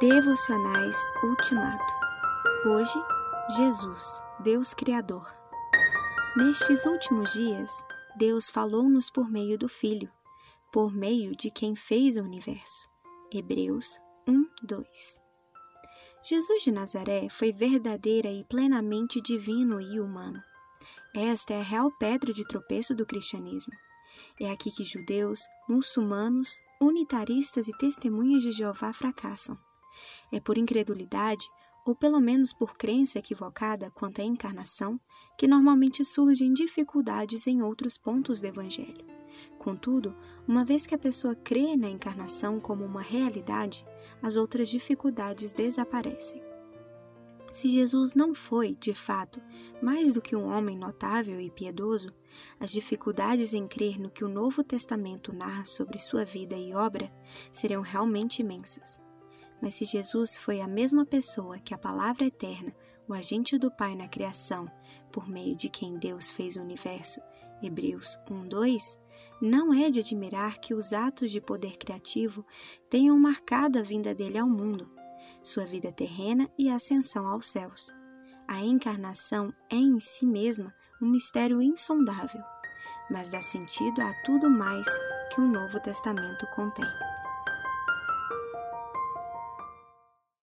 Devocionais Ultimato. Hoje, Jesus, Deus Criador. Nestes últimos dias, Deus falou-nos por meio do Filho, por meio de quem fez o universo. Hebreus 1, 2. Jesus de Nazaré foi verdadeira e plenamente divino e humano. Esta é a real pedra de tropeço do cristianismo. É aqui que judeus, muçulmanos, unitaristas e testemunhas de Jeová fracassam. É por incredulidade, ou pelo menos por crença equivocada quanto à encarnação, que normalmente surgem dificuldades em outros pontos do Evangelho. Contudo, uma vez que a pessoa crê na encarnação como uma realidade, as outras dificuldades desaparecem. Se Jesus não foi, de fato, mais do que um homem notável e piedoso, as dificuldades em crer no que o Novo Testamento narra sobre sua vida e obra seriam realmente imensas. Mas se Jesus foi a mesma pessoa que a palavra eterna, o agente do Pai na criação, por meio de quem Deus fez o universo, Hebreus 1:2, não é de admirar que os atos de poder criativo tenham marcado a vinda dele ao mundo, sua vida terrena e a ascensão aos céus. A encarnação é em si mesma um mistério insondável, mas dá sentido a tudo mais que o Novo Testamento contém.